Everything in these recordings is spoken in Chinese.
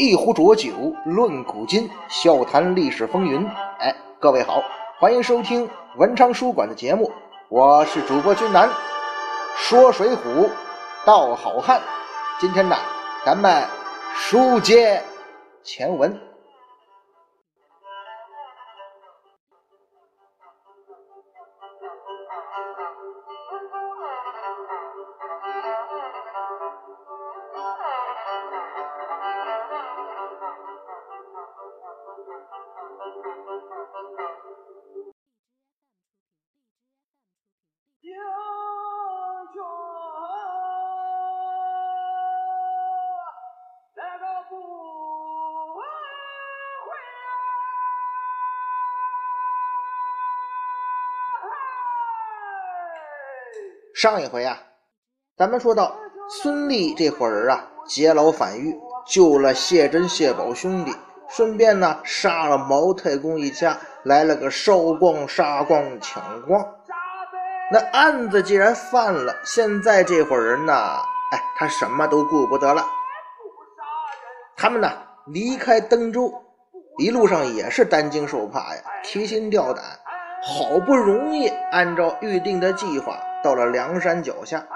一壶浊酒论古今，笑谈历史风云。哎，各位好，欢迎收听文昌书馆的节目，我是主播君南，说水浒道好汉。今天呢，咱们书接前文。上一回啊，咱们说到孙立这伙人啊，劫牢反狱，救了谢珍、谢宝兄弟，顺便呢杀了毛太公一家，来了个烧光、杀光、抢光。那案子既然犯了，现在这伙人呢，哎，他什么都顾不得了。他们呢离开登州，一路上也是担惊受怕呀，提心吊胆。好不容易按照预定的计划。到了梁山脚下，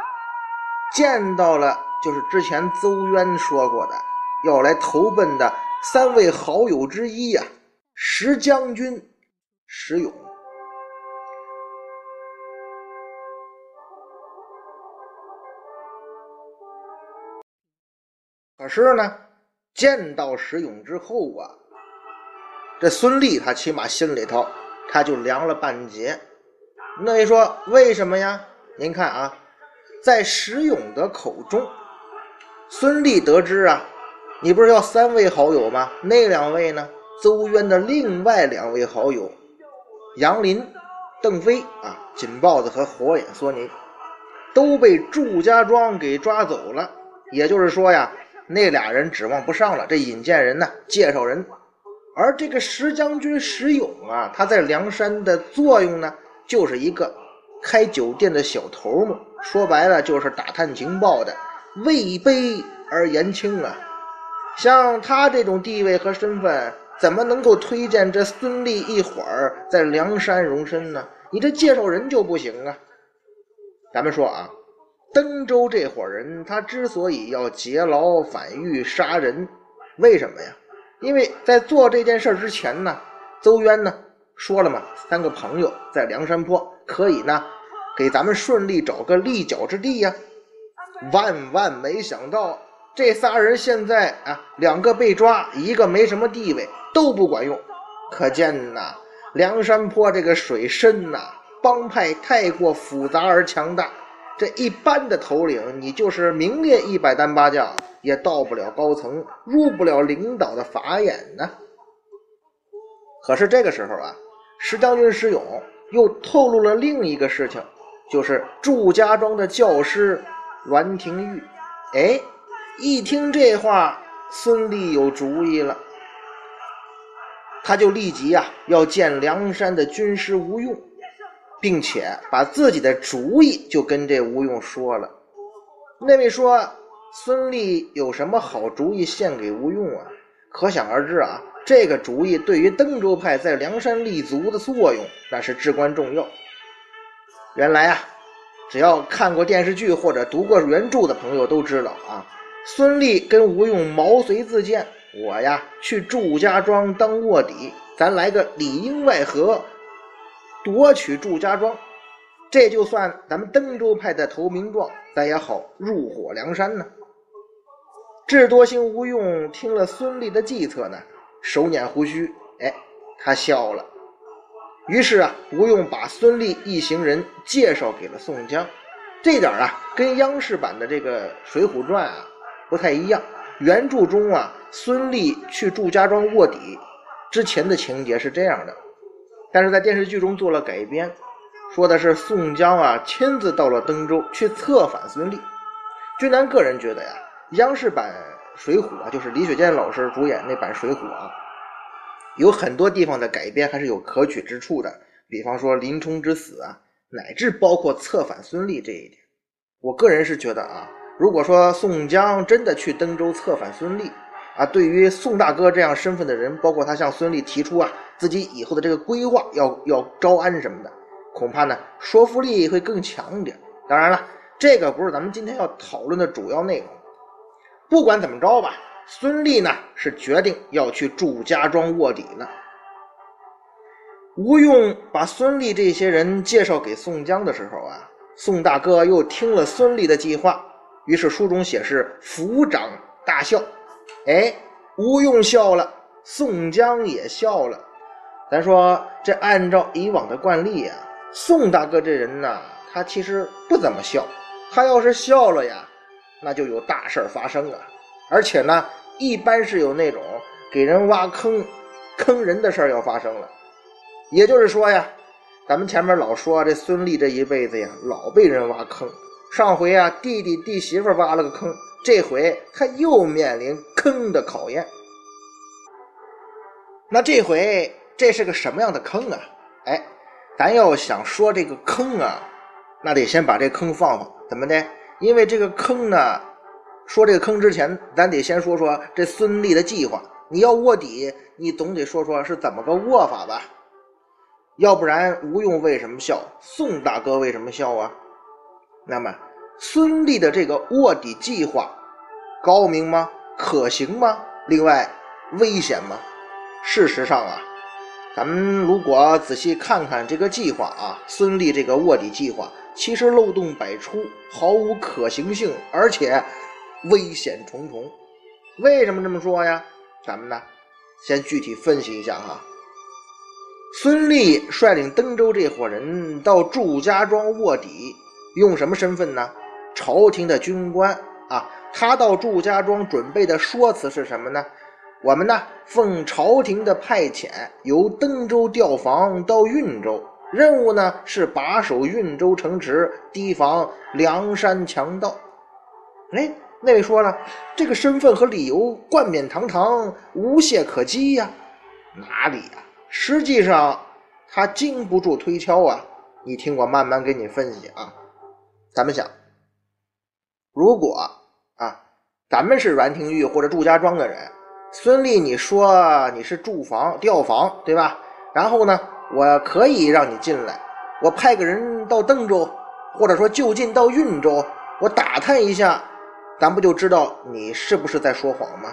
见到了就是之前邹渊说过的要来投奔的三位好友之一呀，石将军石勇。可是呢，见到石勇之后啊，这孙立他起码心里头他就凉了半截。那你说为什么呀？您看啊，在石勇的口中，孙立得知啊，你不是要三位好友吗？那两位呢？邹渊的另外两位好友，杨林、邓飞啊，锦豹子和火眼狻猊，都被祝家庄给抓走了。也就是说呀，那俩人指望不上了。这引荐人呢，介绍人，而这个石将军石勇啊，他在梁山的作用呢，就是一个。开酒店的小头目，说白了就是打探情报的，位卑而言轻啊。像他这种地位和身份，怎么能够推荐这孙立一会儿在梁山容身呢？你这介绍人就不行啊。咱们说啊，登州这伙人，他之所以要劫牢反狱杀人，为什么呀？因为在做这件事之前呢，邹渊呢说了嘛，三个朋友在梁山坡可以呢。给咱们顺利找个立脚之地呀！万万没想到，这仨人现在啊，两个被抓，一个没什么地位，都不管用。可见呐，梁山坡这个水深呐，帮派太过复杂而强大。这一般的头领，你就是名列一百单八将，也到不了高层，入不了领导的法眼呢。可是这个时候啊，石将军石勇又透露了另一个事情。就是祝家庄的教师栾廷玉，哎，一听这话，孙立有主意了，他就立即呀要见梁山的军师吴用，并且把自己的主意就跟这吴用说了。那位说孙立有什么好主意献给吴用啊？可想而知啊，这个主意对于登州派在梁山立足的作用那是至关重要。原来啊，只要看过电视剧或者读过原著的朋友都知道啊，孙立跟吴用毛遂自荐，我呀去祝家庄当卧底，咱来个里应外合，夺取祝家庄，这就算咱们登州派的投名状，咱也好入伙梁山呢。智多星吴用听了孙立的计策呢，手捻胡须，哎，他笑了。于是啊，吴用把孙立一行人介绍给了宋江。这点啊，跟央视版的这个《水浒传》啊不太一样。原著中啊，孙立去祝家庄卧底之前的情节是这样的，但是在电视剧中做了改编，说的是宋江啊亲自到了登州去策反孙立。君南个人觉得呀，央视版《水浒》啊，就是李雪健老师主演那版《水浒》啊。有很多地方的改编还是有可取之处的，比方说林冲之死啊，乃至包括策反孙立这一点。我个人是觉得啊，如果说宋江真的去登州策反孙立，啊，对于宋大哥这样身份的人，包括他向孙俪提出啊自己以后的这个规划，要要招安什么的，恐怕呢说服力会更强一点。当然了，这个不是咱们今天要讨论的主要内容。不管怎么着吧，孙俪呢是决定要去祝家庄卧底了。吴用把孙俪这些人介绍给宋江的时候啊，宋大哥又听了孙俪的计划，于是书中写是抚掌大笑。哎，吴用笑了，宋江也笑了。咱说这按照以往的惯例啊，宋大哥这人呢，他其实不怎么笑。他要是笑了呀，那就有大事儿发生啊。而且呢，一般是有那种给人挖坑、坑人的事儿要发生了。也就是说呀，咱们前面老说这孙俪这一辈子呀，老被人挖坑。上回啊，弟弟弟媳妇挖了个坑。这回他又面临坑的考验，那这回这是个什么样的坑啊？哎，咱要想说这个坑啊，那得先把这坑放放，怎么的？因为这个坑呢，说这个坑之前，咱得先说说这孙俪的计划。你要卧底，你总得说说是怎么个卧法吧？要不然吴用为什么笑？宋大哥为什么笑啊？那么。孙俪的这个卧底计划高明吗？可行吗？另外，危险吗？事实上啊，咱们如果仔细看看这个计划啊，孙俪这个卧底计划其实漏洞百出，毫无可行性，而且危险重重。为什么这么说呀？咱们呢，先具体分析一下哈。孙俪率领登州这伙人到祝家庄卧底，用什么身份呢？朝廷的军官啊，他到祝家庄准备的说辞是什么呢？我们呢，奉朝廷的派遣，由登州调防到运州，任务呢是把守运州城池，提防梁山强盗。哎，那位说了，这个身份和理由冠冕堂堂，无懈可击呀？哪里呀？实际上他经不住推敲啊！你听我慢慢给你分析啊。咱们想。如果啊，咱们是阮廷玉或者祝家庄的人，孙俪，你说你是住房调房对吧？然后呢，我可以让你进来，我派个人到邓州，或者说就近到运州，我打探一下，咱不就知道你是不是在说谎吗？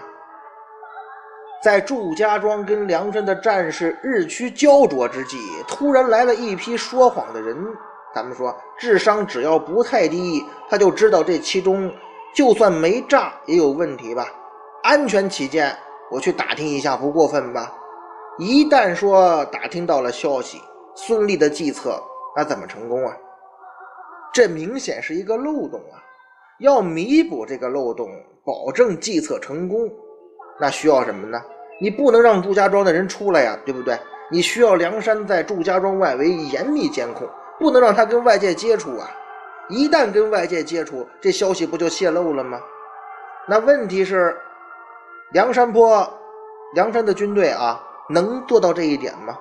在祝家庄跟梁山的战士日趋焦灼之际，突然来了一批说谎的人。咱们说，智商只要不太低，他就知道这其中就算没诈也有问题吧。安全起见，我去打听一下，不过分吧？一旦说打听到了消息，孙俪的计策那怎么成功啊？这明显是一个漏洞啊！要弥补这个漏洞，保证计策成功，那需要什么呢？你不能让祝家庄的人出来呀，对不对？你需要梁山在祝家庄外围严密监控。不能让他跟外界接触啊！一旦跟外界接触，这消息不就泄露了吗？那问题是，梁山坡、梁山的军队啊，能做到这一点吗？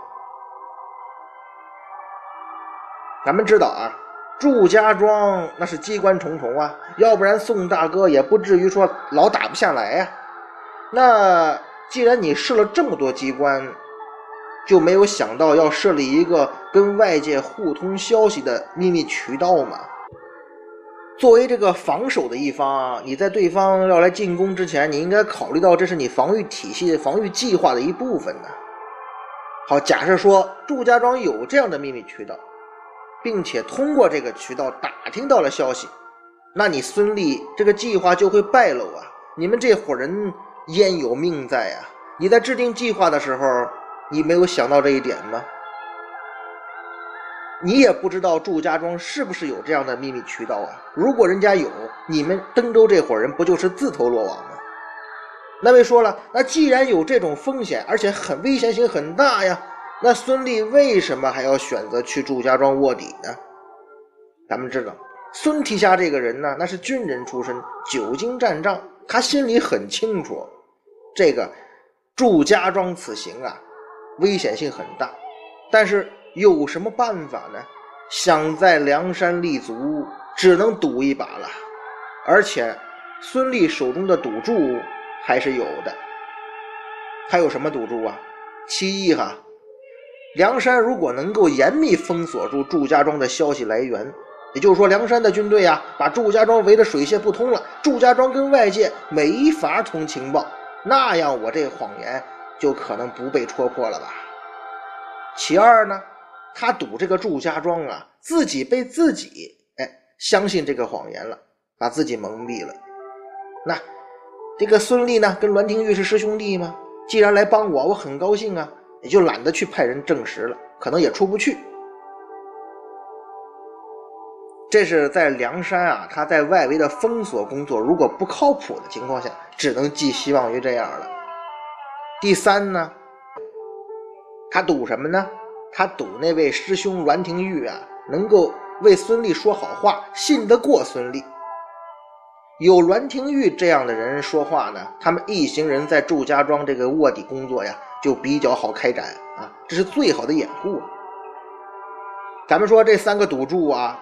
咱们知道啊，祝家庄那是机关重重啊，要不然宋大哥也不至于说老打不下来呀。那既然你设了这么多机关，就没有想到要设立一个跟外界互通消息的秘密渠道吗？作为这个防守的一方，你在对方要来进攻之前，你应该考虑到这是你防御体系、防御计划的一部分呢。好，假设说祝家庄有这样的秘密渠道，并且通过这个渠道打听到了消息，那你孙俪这个计划就会败露啊！你们这伙人焉有命在啊？你在制定计划的时候。你没有想到这一点吗？你也不知道祝家庄是不是有这样的秘密渠道啊？如果人家有，你们登州这伙人不就是自投罗网？那位说了，那既然有这种风险，而且很危险性很大呀，那孙俪为什么还要选择去祝家庄卧底呢？咱们知道，孙提辖这个人呢，那是军人出身，久经战仗，他心里很清楚，这个祝家庄此行啊。危险性很大，但是有什么办法呢？想在梁山立足，只能赌一把了。而且孙俪手中的赌注还是有的。还有什么赌注啊？其一哈，梁山如果能够严密封锁住祝家庄的消息来源，也就是说，梁山的军队啊，把祝家庄围得水泄不通了，祝家庄跟外界没法通情报，那样我这谎言就可能不被戳破了吧？其二呢，他赌这个祝家庄啊，自己被自己哎相信这个谎言了，把自己蒙蔽了。那这个孙立呢，跟栾廷玉是师兄弟吗？既然来帮我，我很高兴啊，也就懒得去派人证实了，可能也出不去。这是在梁山啊，他在外围的封锁工作如果不靠谱的情况下，只能寄希望于这样了。第三呢，他赌什么呢？他赌那位师兄栾廷玉啊，能够为孙俪说好话，信得过孙俪。有栾廷玉这样的人说话呢，他们一行人在祝家庄这个卧底工作呀，就比较好开展啊，这是最好的掩护。咱们说这三个赌注啊，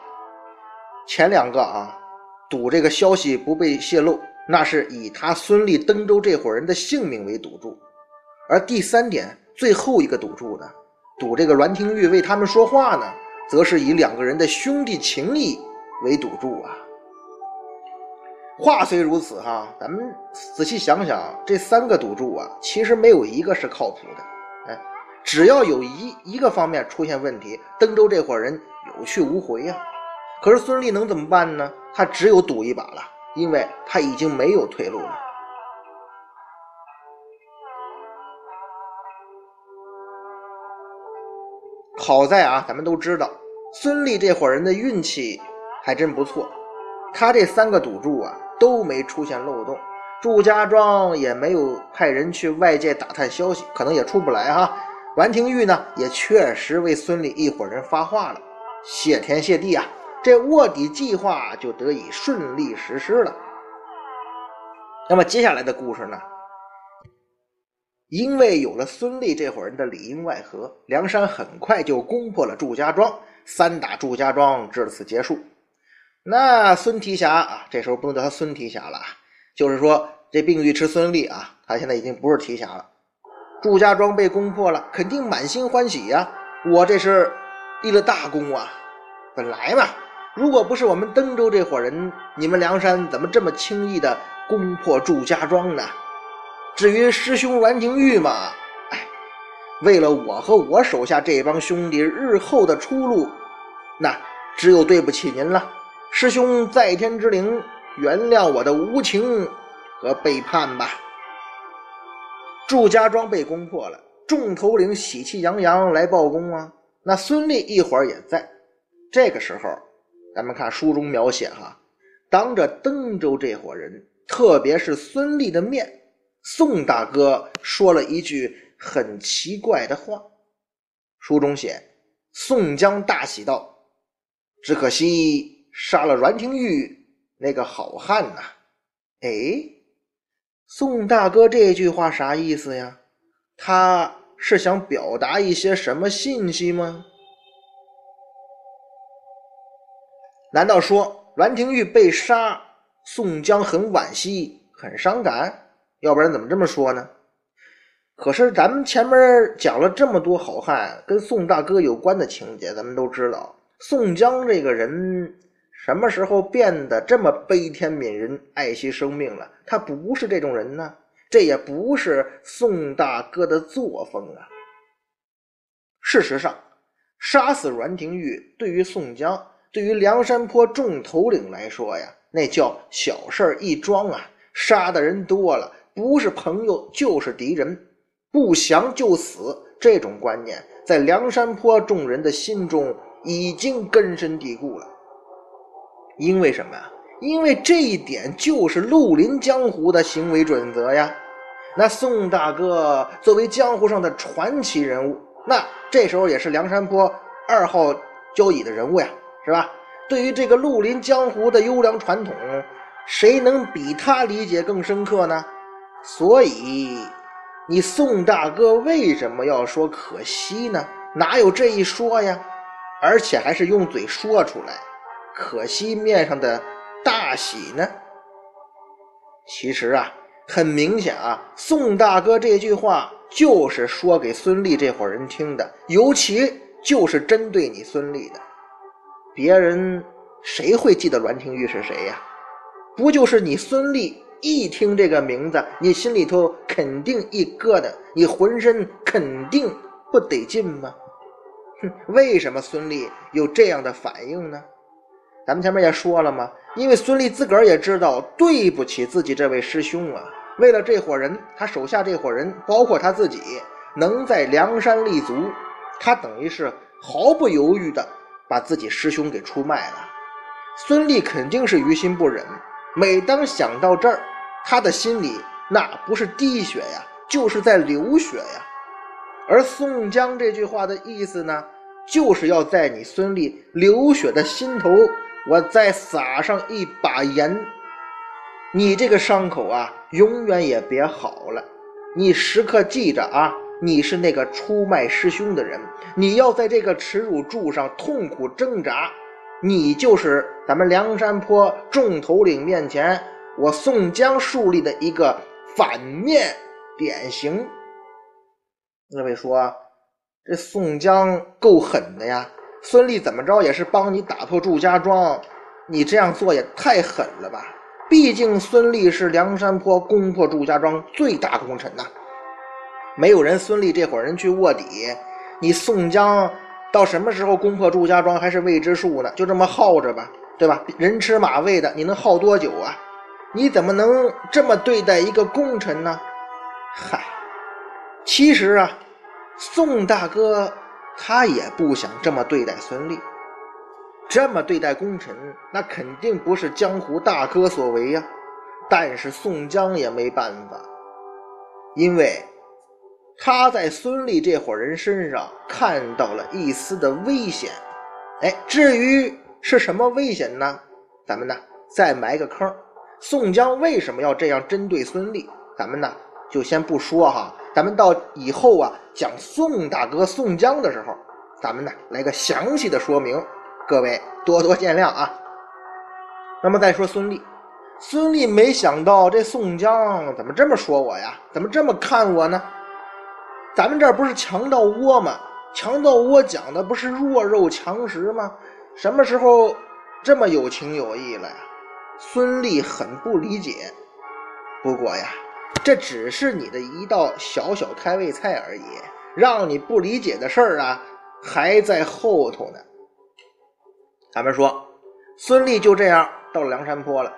前两个啊，赌这个消息不被泄露，那是以他孙立登州这伙人的性命为赌注；而第三点，最后一个赌注呢，赌这个栾廷玉为他们说话呢，则是以两个人的兄弟情谊为赌注啊。话虽如此哈，咱们仔细想想，这三个赌注啊，其实没有一个是靠谱的。哎，只要有一一个方面出现问题，登州这伙人有去无回呀。可是孙立能怎么办呢？他只有赌一把了，因为他已经没有退路了。好在啊，咱们都知道，孙立这伙人的运气还真不错，他这三个赌注啊。都没出现漏洞，祝家庄也没有派人去外界打探消息，可能也出不来哈。栾廷玉呢，也确实为孙俪一伙人发话了，谢天谢地啊，这卧底计划就得以顺利实施了。那么接下来的故事呢？因为有了孙俪这伙人的里应外合，梁山很快就攻破了祝家庄，三打祝家庄至此结束。那孙提辖啊，这时候不能叫他孙提辖了啊，就是说这病尉迟孙立啊，他现在已经不是提辖了。祝家庄被攻破了，肯定满心欢喜呀！我这是立了大功啊！本来嘛，如果不是我们登州这伙人，你们梁山怎么这么轻易的攻破祝家庄呢？至于师兄栾廷玉嘛，哎，为了我和我手下这帮兄弟日后的出路，那只有对不起您了。师兄在天之灵，原谅我的无情和背叛吧。祝家庄被攻破了，众头领喜气洋洋来报功啊。那孙俪一会儿也在。这个时候，咱们看书中描写哈，当着登州这伙人，特别是孙俪的面，宋大哥说了一句很奇怪的话。书中写：“宋江大喜道，只可惜。”杀了栾廷玉那个好汉呐！哎，宋大哥这句话啥意思呀？他是想表达一些什么信息吗？难道说栾廷玉被杀，宋江很惋惜、很伤感？要不然怎么这么说呢？可是咱们前面讲了这么多好汉跟宋大哥有关的情节，咱们都知道，宋江这个人。什么时候变得这么悲天悯人、爱惜生命了？他不是这种人呢，这也不是宋大哥的作风啊。事实上，杀死阮廷玉对于宋江、对于梁山泊众头领来说呀，那叫小事儿一桩啊。杀的人多了，不是朋友就是敌人，不降就死，这种观念在梁山泊众人的心中已经根深蒂固了。因为什么呀？因为这一点就是绿林江湖的行为准则呀。那宋大哥作为江湖上的传奇人物，那这时候也是梁山泊二号交椅的人物呀，是吧？对于这个绿林江湖的优良传统，谁能比他理解更深刻呢？所以，你宋大哥为什么要说可惜呢？哪有这一说呀？而且还是用嘴说出来。可惜面上的大喜呢？其实啊，很明显啊，宋大哥这句话就是说给孙俪这伙人听的，尤其就是针对你孙俪的。别人谁会记得栾廷玉是谁呀？不就是你孙俪？一听这个名字，你心里头肯定一疙瘩，你浑身肯定不得劲吗？哼，为什么孙俪有这样的反应呢？咱们前面也说了嘛，因为孙俪自个儿也知道对不起自己这位师兄啊。为了这伙人，他手下这伙人，包括他自己，能在梁山立足，他等于是毫不犹豫的把自己师兄给出卖了。孙俪肯定是于心不忍。每当想到这儿，他的心里那不是滴血呀，就是在流血呀。而宋江这句话的意思呢，就是要在你孙俪流血的心头，我再撒上一把盐。你这个伤口啊，永远也别好了。你时刻记着啊，你是那个出卖师兄的人，你要在这个耻辱柱上痛苦挣扎。你就是咱们梁山坡众头领面前我宋江树立的一个反面典型。那位说，这宋江够狠的呀！孙俪怎么着也是帮你打破祝家庄，你这样做也太狠了吧！毕竟孙俪是梁山坡攻破祝家庄最大功臣呐，没有人孙俪这伙人去卧底，你宋江。到什么时候攻破祝家庄还是未知数呢？就这么耗着吧，对吧？人吃马喂的，你能耗多久啊？你怎么能这么对待一个功臣呢？嗨，其实啊，宋大哥他也不想这么对待孙俪，这么对待功臣，那肯定不是江湖大哥所为呀。但是宋江也没办法，因为。他在孙俪这伙人身上看到了一丝的危险，哎，至于是什么危险呢？咱们呢再埋个坑。宋江为什么要这样针对孙俪？咱们呢就先不说哈，咱们到以后啊讲宋大哥宋江的时候，咱们呢来个详细的说明，各位多多见谅啊。那么再说孙俪，孙俪没想到这宋江怎么这么说我呀？怎么这么看我呢？咱们这不是强盗窝吗？强盗窝讲的不是弱肉强食吗？什么时候这么有情有义了呀？孙俪很不理解。不过呀，这只是你的一道小小开胃菜而已，让你不理解的事儿啊，还在后头呢。咱们说，孙俪就这样到了梁山坡了，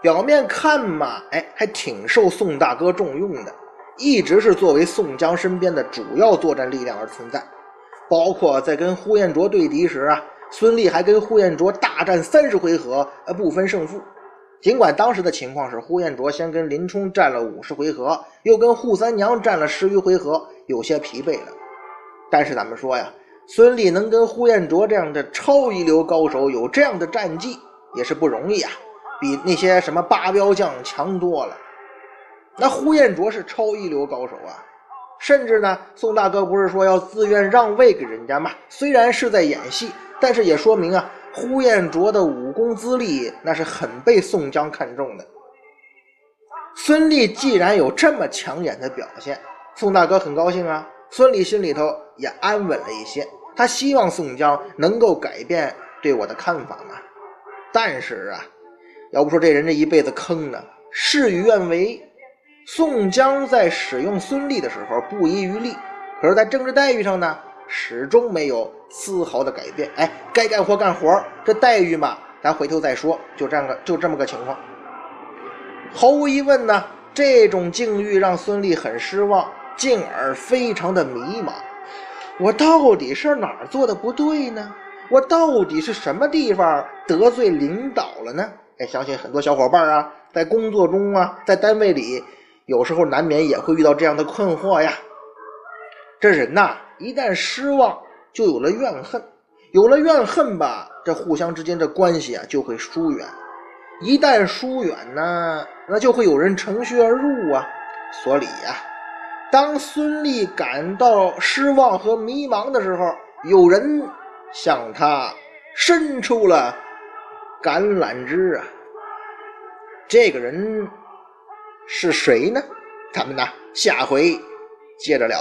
表面看嘛，哎，还挺受宋大哥重用的。一直是作为宋江身边的主要作战力量而存在，包括在跟呼延灼对敌时啊，孙俪还跟呼延灼大战三十回合，呃，不分胜负。尽管当时的情况是呼延灼先跟林冲战了五十回合，又跟扈三娘战了十余回合，有些疲惫了。但是咱们说呀，孙俪能跟呼延灼这样的超一流高手有这样的战绩，也是不容易啊，比那些什么八彪将强多了。那呼延灼是超一流高手啊，甚至呢，宋大哥不是说要自愿让位给人家吗？虽然是在演戏，但是也说明啊，呼延灼的武功资历那是很被宋江看重的。孙俪既然有这么抢眼的表现，宋大哥很高兴啊，孙俪心里头也安稳了一些。他希望宋江能够改变对我的看法嘛。但是啊，要不说这人这一辈子坑呢，事与愿违。宋江在使用孙俪的时候不遗余力，可是，在政治待遇上呢，始终没有丝毫的改变。哎，该干活干活，这待遇嘛，咱回头再说。就这样个，就这么个情况。毫无疑问呢，这种境遇让孙俪很失望，进而非常的迷茫。我到底是哪儿做的不对呢？我到底是什么地方得罪领导了呢？哎，相信很多小伙伴啊，在工作中啊，在单位里。有时候难免也会遇到这样的困惑呀。这人呐，一旦失望，就有了怨恨，有了怨恨吧，这互相之间的关系啊就会疏远。一旦疏远呢，那就会有人乘虚而入啊。所以呀，当孙俪感到失望和迷茫的时候，有人向他伸出了橄榄枝啊。这个人。是谁呢？咱们呢？下回接着聊。